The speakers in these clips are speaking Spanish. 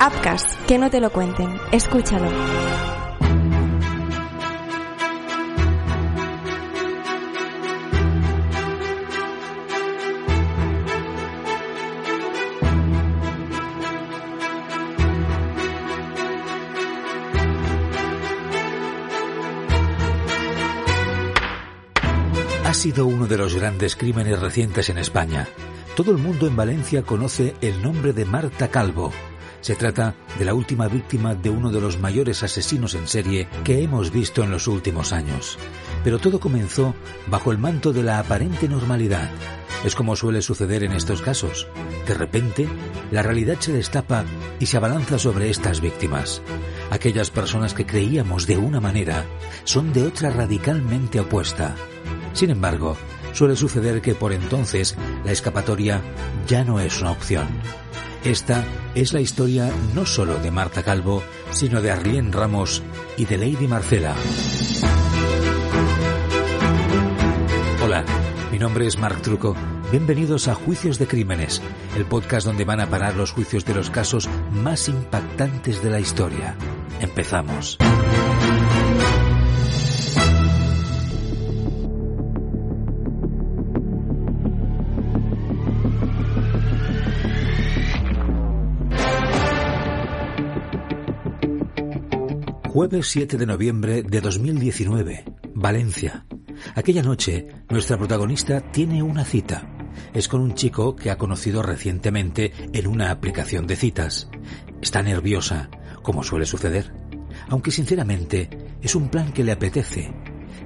Upcast, que no te lo cuenten. Escúchalo. Ha sido uno de los grandes crímenes recientes en España. Todo el mundo en Valencia conoce el nombre de Marta Calvo. Se trata de la última víctima de uno de los mayores asesinos en serie que hemos visto en los últimos años. Pero todo comenzó bajo el manto de la aparente normalidad. Es como suele suceder en estos casos. De repente, la realidad se destapa y se abalanza sobre estas víctimas. Aquellas personas que creíamos de una manera son de otra radicalmente opuesta. Sin embargo, suele suceder que por entonces la escapatoria ya no es una opción. Esta es la historia no solo de Marta Calvo, sino de Arlene Ramos y de Lady Marcela. Hola, mi nombre es Marc Truco. Bienvenidos a Juicios de Crímenes, el podcast donde van a parar los juicios de los casos más impactantes de la historia. Empezamos. Jueves 7 de noviembre de 2019, Valencia. Aquella noche, nuestra protagonista tiene una cita. Es con un chico que ha conocido recientemente en una aplicación de citas. Está nerviosa, como suele suceder. Aunque sinceramente, es un plan que le apetece.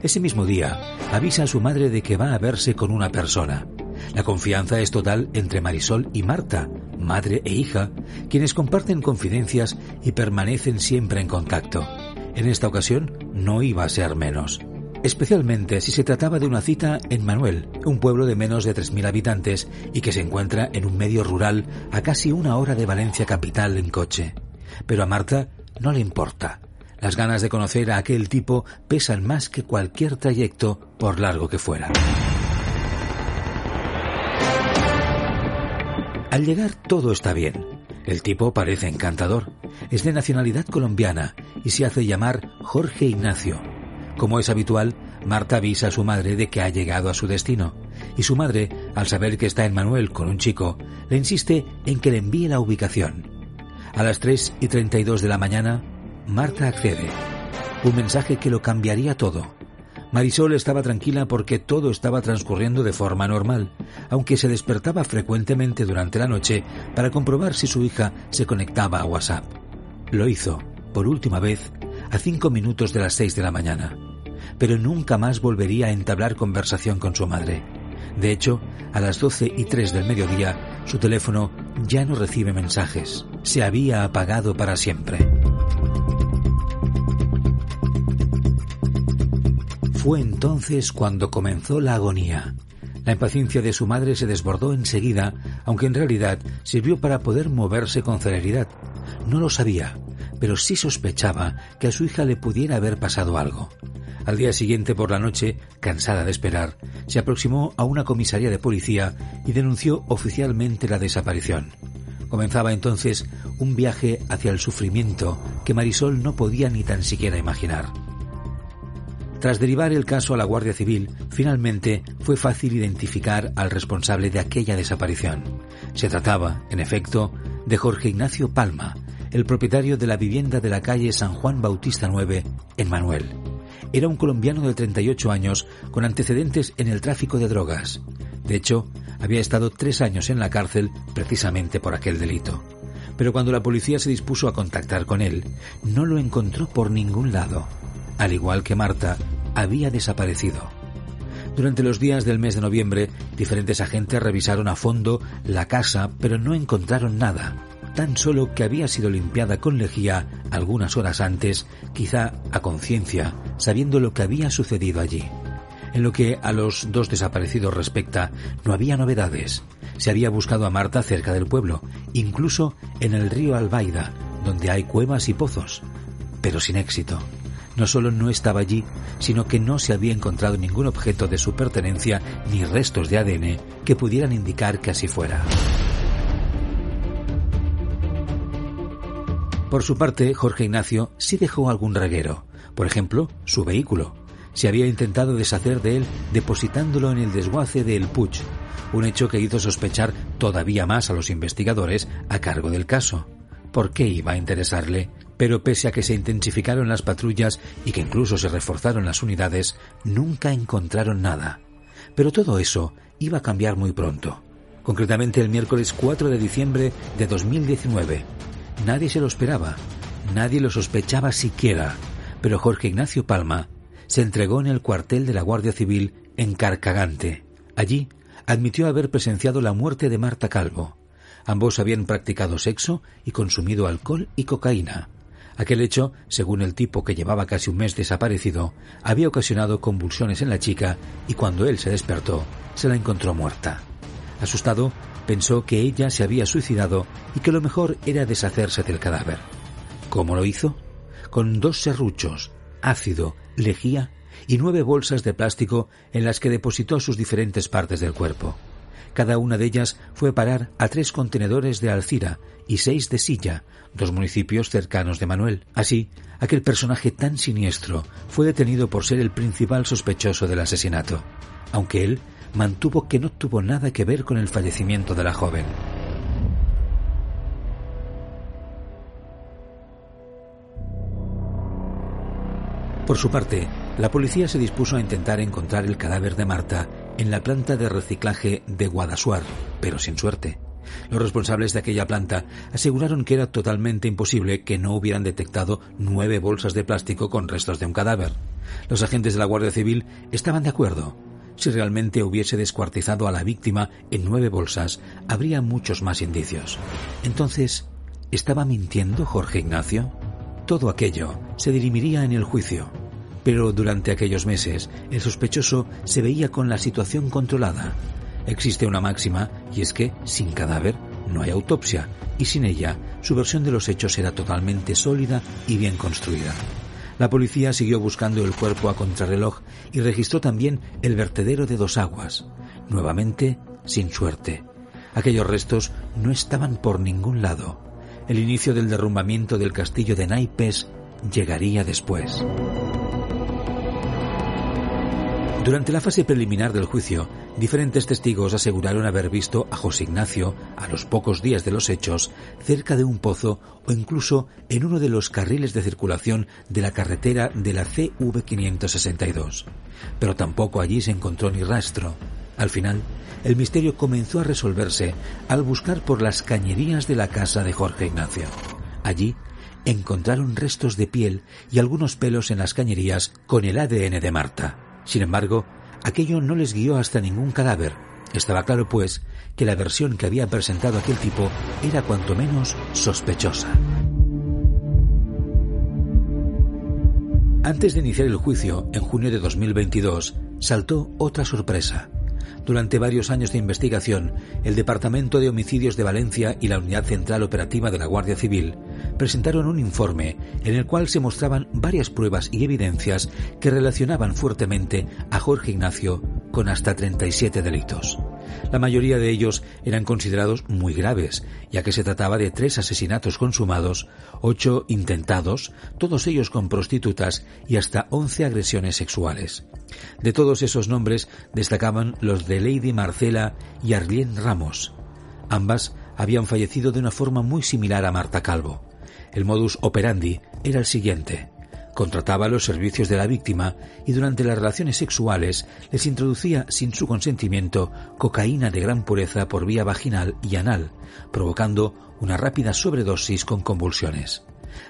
Ese mismo día, avisa a su madre de que va a verse con una persona. La confianza es total entre Marisol y Marta, madre e hija, quienes comparten confidencias y permanecen siempre en contacto. En esta ocasión no iba a ser menos. Especialmente si se trataba de una cita en Manuel, un pueblo de menos de 3.000 habitantes y que se encuentra en un medio rural a casi una hora de Valencia capital en coche. Pero a Marta no le importa. Las ganas de conocer a aquel tipo pesan más que cualquier trayecto, por largo que fuera. Al llegar todo está bien. El tipo parece encantador. Es de nacionalidad colombiana y se hace llamar Jorge Ignacio. Como es habitual, Marta avisa a su madre de que ha llegado a su destino, y su madre, al saber que está en Manuel con un chico, le insiste en que le envíe la ubicación. A las 3 y 32 de la mañana, Marta accede. Un mensaje que lo cambiaría todo. Marisol estaba tranquila porque todo estaba transcurriendo de forma normal, aunque se despertaba frecuentemente durante la noche para comprobar si su hija se conectaba a WhatsApp. Lo hizo, por última vez, a cinco minutos de las seis de la mañana, pero nunca más volvería a entablar conversación con su madre. De hecho, a las doce y tres del mediodía, su teléfono ya no recibe mensajes. Se había apagado para siempre. Fue entonces cuando comenzó la agonía. La impaciencia de su madre se desbordó enseguida, aunque en realidad sirvió para poder moverse con celeridad. No lo sabía, pero sí sospechaba que a su hija le pudiera haber pasado algo. Al día siguiente por la noche, cansada de esperar, se aproximó a una comisaría de policía y denunció oficialmente la desaparición. Comenzaba entonces un viaje hacia el sufrimiento que Marisol no podía ni tan siquiera imaginar. Tras derivar el caso a la Guardia Civil, finalmente fue fácil identificar al responsable de aquella desaparición. Se trataba, en efecto, de Jorge Ignacio Palma, el propietario de la vivienda de la calle San Juan Bautista 9, en Manuel. Era un colombiano de 38 años con antecedentes en el tráfico de drogas. De hecho, había estado tres años en la cárcel precisamente por aquel delito. Pero cuando la policía se dispuso a contactar con él, no lo encontró por ningún lado al igual que Marta, había desaparecido. Durante los días del mes de noviembre, diferentes agentes revisaron a fondo la casa, pero no encontraron nada, tan solo que había sido limpiada con lejía algunas horas antes, quizá a conciencia, sabiendo lo que había sucedido allí. En lo que a los dos desaparecidos respecta, no había novedades. Se había buscado a Marta cerca del pueblo, incluso en el río Albaida, donde hay cuevas y pozos, pero sin éxito no solo no estaba allí, sino que no se había encontrado ningún objeto de su pertenencia ni restos de ADN que pudieran indicar que así fuera. Por su parte, Jorge Ignacio sí dejó algún reguero, por ejemplo, su vehículo. Se había intentado deshacer de él depositándolo en el desguace de El Puig, un hecho que hizo sospechar todavía más a los investigadores a cargo del caso. ¿Por qué iba a interesarle? Pero pese a que se intensificaron las patrullas y que incluso se reforzaron las unidades, nunca encontraron nada. Pero todo eso iba a cambiar muy pronto. Concretamente el miércoles 4 de diciembre de 2019. Nadie se lo esperaba, nadie lo sospechaba siquiera, pero Jorge Ignacio Palma se entregó en el cuartel de la Guardia Civil en Carcagante. Allí admitió haber presenciado la muerte de Marta Calvo. Ambos habían practicado sexo y consumido alcohol y cocaína. Aquel hecho, según el tipo que llevaba casi un mes desaparecido, había ocasionado convulsiones en la chica y cuando él se despertó, se la encontró muerta. Asustado, pensó que ella se había suicidado y que lo mejor era deshacerse del cadáver. ¿Cómo lo hizo? Con dos serruchos, ácido, lejía y nueve bolsas de plástico en las que depositó sus diferentes partes del cuerpo. Cada una de ellas fue parar a tres contenedores de Alcira y seis de Silla, dos municipios cercanos de Manuel. Así, aquel personaje tan siniestro fue detenido por ser el principal sospechoso del asesinato, aunque él mantuvo que no tuvo nada que ver con el fallecimiento de la joven. Por su parte, la policía se dispuso a intentar encontrar el cadáver de Marta en la planta de reciclaje de Guadasuar, pero sin suerte. Los responsables de aquella planta aseguraron que era totalmente imposible que no hubieran detectado nueve bolsas de plástico con restos de un cadáver. Los agentes de la Guardia Civil estaban de acuerdo. Si realmente hubiese descuartizado a la víctima en nueve bolsas, habría muchos más indicios. Entonces, ¿estaba mintiendo Jorge Ignacio? Todo aquello se dirimiría en el juicio. Pero durante aquellos meses, el sospechoso se veía con la situación controlada. Existe una máxima, y es que, sin cadáver, no hay autopsia, y sin ella, su versión de los hechos era totalmente sólida y bien construida. La policía siguió buscando el cuerpo a contrarreloj y registró también el vertedero de dos aguas. Nuevamente, sin suerte. Aquellos restos no estaban por ningún lado. El inicio del derrumbamiento del castillo de Naipes llegaría después. Durante la fase preliminar del juicio, diferentes testigos aseguraron haber visto a José Ignacio, a los pocos días de los hechos, cerca de un pozo o incluso en uno de los carriles de circulación de la carretera de la CV562. Pero tampoco allí se encontró ni rastro. Al final, el misterio comenzó a resolverse al buscar por las cañerías de la casa de Jorge Ignacio. Allí encontraron restos de piel y algunos pelos en las cañerías con el ADN de Marta. Sin embargo, aquello no les guió hasta ningún cadáver. Estaba claro, pues, que la versión que había presentado aquel tipo era cuanto menos sospechosa. Antes de iniciar el juicio, en junio de 2022, saltó otra sorpresa. Durante varios años de investigación, el Departamento de Homicidios de Valencia y la Unidad Central Operativa de la Guardia Civil presentaron un informe en el cual se mostraban varias pruebas y evidencias que relacionaban fuertemente a Jorge Ignacio con hasta 37 delitos. La mayoría de ellos eran considerados muy graves, ya que se trataba de tres asesinatos consumados, ocho intentados, todos ellos con prostitutas y hasta once agresiones sexuales. De todos esos nombres destacaban los de Lady Marcela y Arlene Ramos. Ambas habían fallecido de una forma muy similar a Marta Calvo. El modus operandi era el siguiente. Contrataba los servicios de la víctima y durante las relaciones sexuales les introducía sin su consentimiento cocaína de gran pureza por vía vaginal y anal, provocando una rápida sobredosis con convulsiones.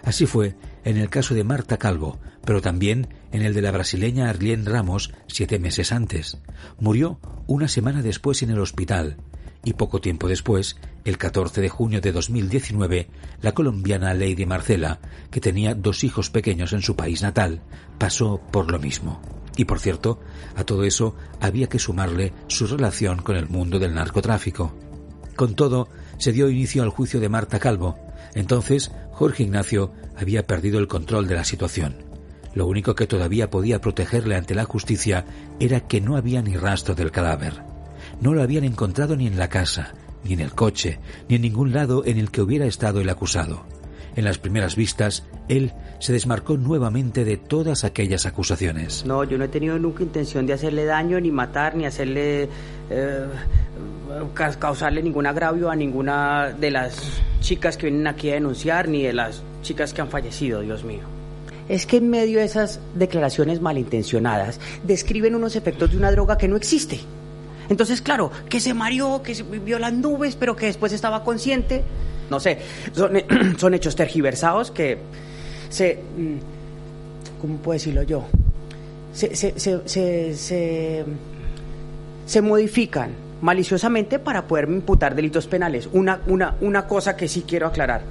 Así fue en el caso de Marta Calvo, pero también en el de la brasileña Arlene Ramos siete meses antes. Murió una semana después en el hospital y poco tiempo después, el 14 de junio de 2019, la colombiana Lady Marcela, que tenía dos hijos pequeños en su país natal, pasó por lo mismo. Y por cierto, a todo eso había que sumarle su relación con el mundo del narcotráfico. Con todo, se dio inicio al juicio de Marta Calvo. Entonces, Jorge Ignacio había perdido el control de la situación. Lo único que todavía podía protegerle ante la justicia era que no había ni rastro del cadáver. No lo habían encontrado ni en la casa, ni en el coche, ni en ningún lado en el que hubiera estado el acusado. En las primeras vistas, él se desmarcó nuevamente de todas aquellas acusaciones. No, yo no he tenido nunca intención de hacerle daño, ni matar, ni hacerle... Eh, causarle ningún agravio a ninguna de las chicas que vienen aquí a denunciar, ni de las chicas que han fallecido, Dios mío. Es que en medio de esas declaraciones malintencionadas describen unos efectos de una droga que no existe. Entonces, claro, que se mareó, que se vio las nubes, pero que después estaba consciente. No sé, son, hechos tergiversados que se... Mm, ¿Cómo puedo decirlo yo? Se, se, se, se modifican maliciosamente para poder imputar delitos penales. Una, una, una cosa que sí quiero aclarar.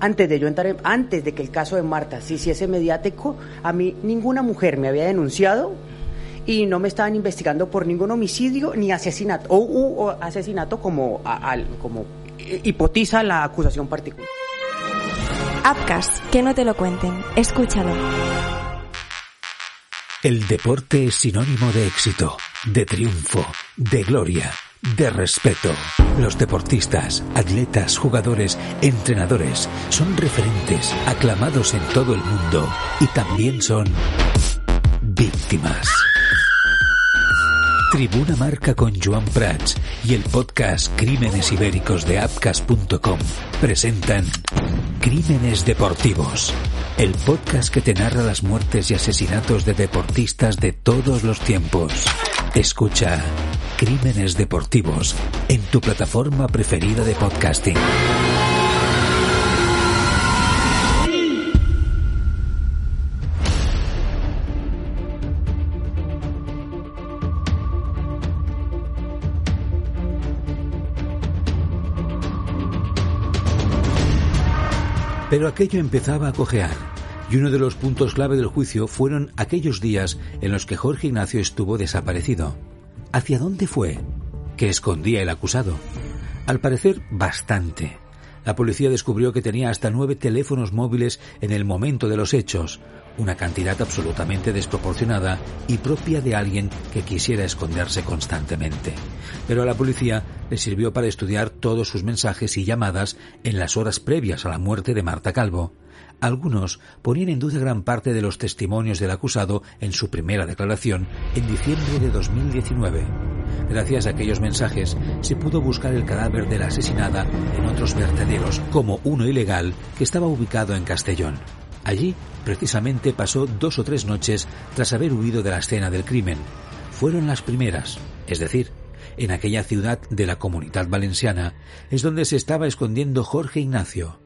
Antes de yo entrar, antes de que el caso de Marta se hiciese mediático, a mí ninguna mujer me había denunciado y no me estaban investigando por ningún homicidio ni asesinato, o, asesinato como, como hipotiza la acusación particular. Upcast, que no te lo cuenten, escúchalo. El deporte es sinónimo de éxito, de triunfo, de gloria, de respeto. Los deportistas, atletas, jugadores, entrenadores son referentes, aclamados en todo el mundo y también son víctimas. Tribuna Marca con Joan Prats y el podcast Crímenes Ibéricos de Apcas.com presentan Crímenes Deportivos, el podcast que te narra las muertes y asesinatos de deportistas de todos los tiempos. Escucha Crímenes Deportivos en tu plataforma preferida de podcasting. Pero aquello empezaba a cojear, y uno de los puntos clave del juicio fueron aquellos días en los que Jorge Ignacio estuvo desaparecido. ¿Hacia dónde fue? ¿Qué escondía el acusado? Al parecer, bastante. La policía descubrió que tenía hasta nueve teléfonos móviles en el momento de los hechos, una cantidad absolutamente desproporcionada y propia de alguien que quisiera esconderse constantemente. Pero a la policía le sirvió para estudiar todos sus mensajes y llamadas en las horas previas a la muerte de Marta Calvo. Algunos ponían en duda gran parte de los testimonios del acusado en su primera declaración en diciembre de 2019. Gracias a aquellos mensajes se pudo buscar el cadáver de la asesinada en otros vertederos, como uno ilegal que estaba ubicado en Castellón. Allí, precisamente, pasó dos o tres noches tras haber huido de la escena del crimen. Fueron las primeras, es decir, en aquella ciudad de la comunidad valenciana es donde se estaba escondiendo Jorge Ignacio.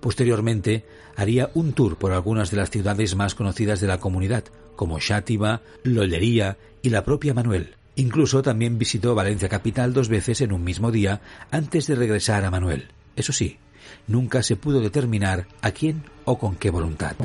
Posteriormente, haría un tour por algunas de las ciudades más conocidas de la comunidad, como Xátiva, Lollería y la propia Manuel. Incluso también visitó Valencia capital dos veces en un mismo día antes de regresar a Manuel. Eso sí, nunca se pudo determinar a quién o con qué voluntad.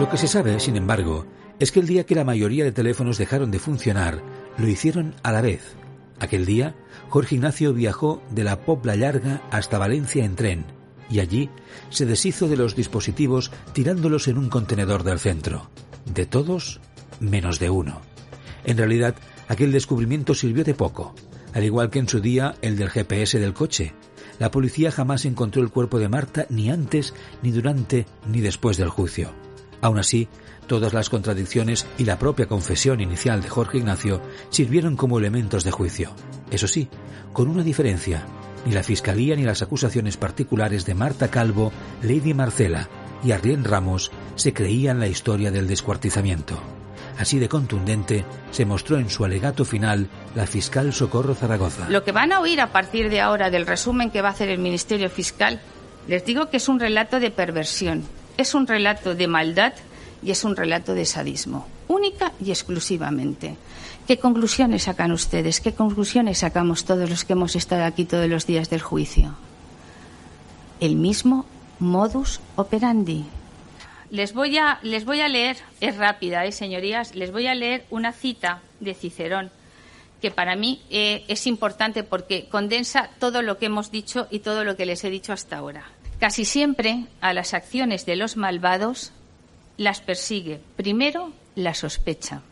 Lo que se sabe, sin embargo, es que el día que la mayoría de teléfonos dejaron de funcionar, lo hicieron a la vez. Aquel día, Jorge Ignacio viajó de la Popla Larga hasta Valencia en tren, y allí se deshizo de los dispositivos tirándolos en un contenedor del centro. De todos, menos de uno. En realidad, aquel descubrimiento sirvió de poco, al igual que en su día el del GPS del coche. La policía jamás encontró el cuerpo de Marta ni antes, ni durante, ni después del juicio. Aún así, todas las contradicciones y la propia confesión inicial de Jorge Ignacio sirvieron como elementos de juicio. Eso sí, con una diferencia. Ni la Fiscalía ni las acusaciones particulares de Marta Calvo, Lady Marcela y Arlene Ramos se creían la historia del descuartizamiento. Así de contundente se mostró en su alegato final la fiscal Socorro Zaragoza. Lo que van a oír a partir de ahora del resumen que va a hacer el Ministerio Fiscal, les digo que es un relato de perversión, es un relato de maldad y es un relato de sadismo, única y exclusivamente. ¿Qué conclusiones sacan ustedes? ¿Qué conclusiones sacamos todos los que hemos estado aquí todos los días del juicio? El mismo modus operandi, les voy a, les voy a leer, es rápida, ¿eh, señorías, les voy a leer una cita de Cicerón que para mí eh, es importante porque condensa todo lo que hemos dicho y todo lo que les he dicho hasta ahora. Casi siempre a las acciones de los malvados las persigue primero la sospecha,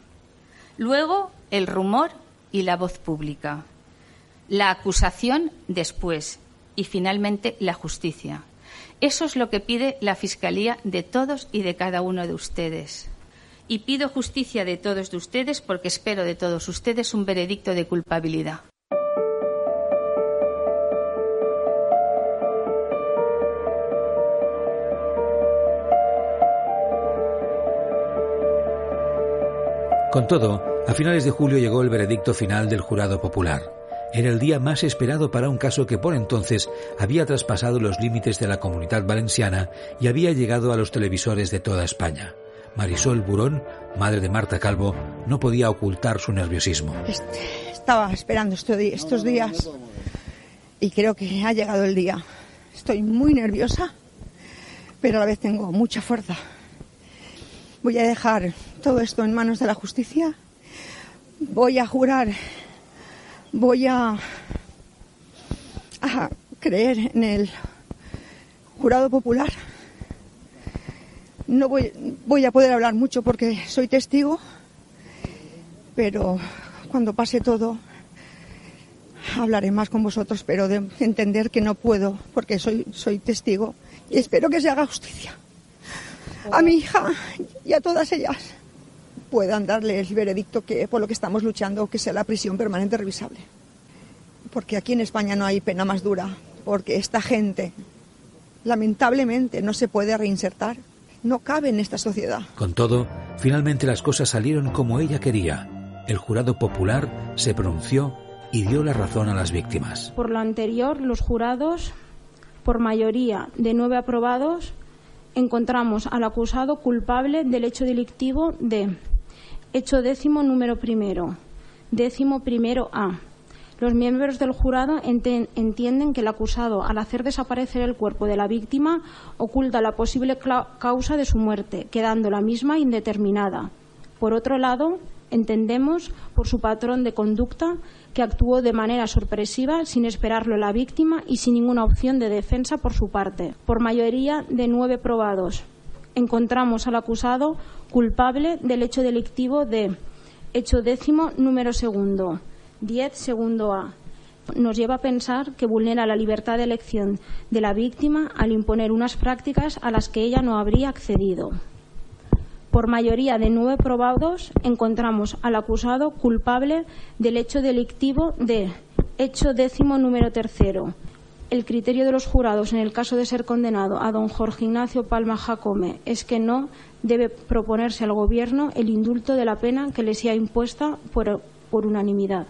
luego el rumor y la voz pública. La acusación después y finalmente la justicia. Eso es lo que pide la Fiscalía de todos y de cada uno de ustedes. Y pido justicia de todos de ustedes porque espero de todos ustedes un veredicto de culpabilidad. Con todo, a finales de julio llegó el veredicto final del jurado popular. Era el día más esperado para un caso que por entonces había traspasado los límites de la comunidad valenciana y había llegado a los televisores de toda España. Marisol Burón, madre de Marta Calvo, no podía ocultar su nerviosismo. Estaba esperando estos días y creo que ha llegado el día. Estoy muy nerviosa, pero a la vez tengo mucha fuerza. Voy a dejar todo esto en manos de la justicia. Voy a jurar voy a, creer en el jurado popular. No voy, a poder hablar mucho porque soy testigo, pero cuando pase todo hablaré más con vosotros, pero de entender que no puedo porque soy, soy testigo y espero que se haga justicia a mi hija y a todas ellas puedan darle el veredicto que por lo que estamos luchando, que sea la prisión permanente revisable. Porque aquí en España no hay pena más dura, porque esta gente, lamentablemente, no se puede reinsertar, no cabe en esta sociedad. Con todo, finalmente las cosas salieron como ella quería. El jurado popular se pronunció y dio la razón a las víctimas. Por lo anterior, los jurados, por mayoría de nueve aprobados, encontramos al acusado culpable del hecho delictivo de Hecho décimo número primero. Décimo primero A. Los miembros del jurado entienden que el acusado, al hacer desaparecer el cuerpo de la víctima, oculta la posible causa de su muerte, quedando la misma indeterminada. Por otro lado, entendemos, por su patrón de conducta, que actuó de manera sorpresiva, sin esperarlo la víctima y sin ninguna opción de defensa por su parte. Por mayoría de nueve probados, encontramos al acusado culpable del hecho delictivo de hecho décimo número segundo, 10 segundo A. Nos lleva a pensar que vulnera la libertad de elección de la víctima al imponer unas prácticas a las que ella no habría accedido. Por mayoría de nueve probados, encontramos al acusado culpable del hecho delictivo de hecho décimo número tercero, el criterio de los jurados en el caso de ser condenado a don Jorge Ignacio Palma Jacome es que no debe proponerse al Gobierno el indulto de la pena que le sea impuesta por, por unanimidad.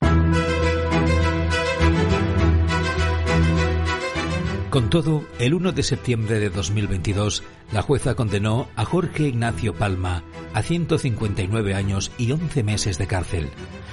Con todo, el 1 de septiembre de 2022, la jueza condenó a Jorge Ignacio Palma a 159 años y 11 meses de cárcel.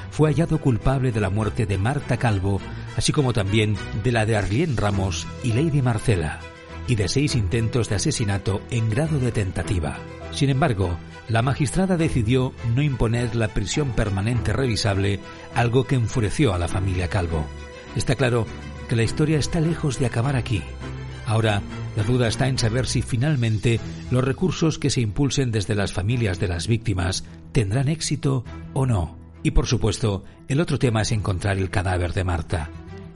Fue hallado culpable de la muerte de Marta Calvo, así como también de la de Arlien Ramos y Lady Marcela, y de seis intentos de asesinato en grado de tentativa. Sin embargo, la magistrada decidió no imponer la prisión permanente revisable, algo que enfureció a la familia Calvo. Está claro que la historia está lejos de acabar aquí. Ahora, la duda está en saber si finalmente los recursos que se impulsen desde las familias de las víctimas tendrán éxito o no. Y por supuesto, el otro tema es encontrar el cadáver de Marta.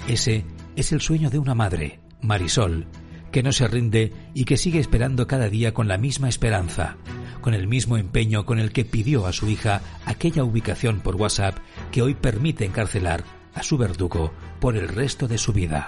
Ese es el sueño de una madre, Marisol, que no se rinde y que sigue esperando cada día con la misma esperanza, con el mismo empeño con el que pidió a su hija aquella ubicación por WhatsApp que hoy permite encarcelar a su verdugo por el resto de su vida.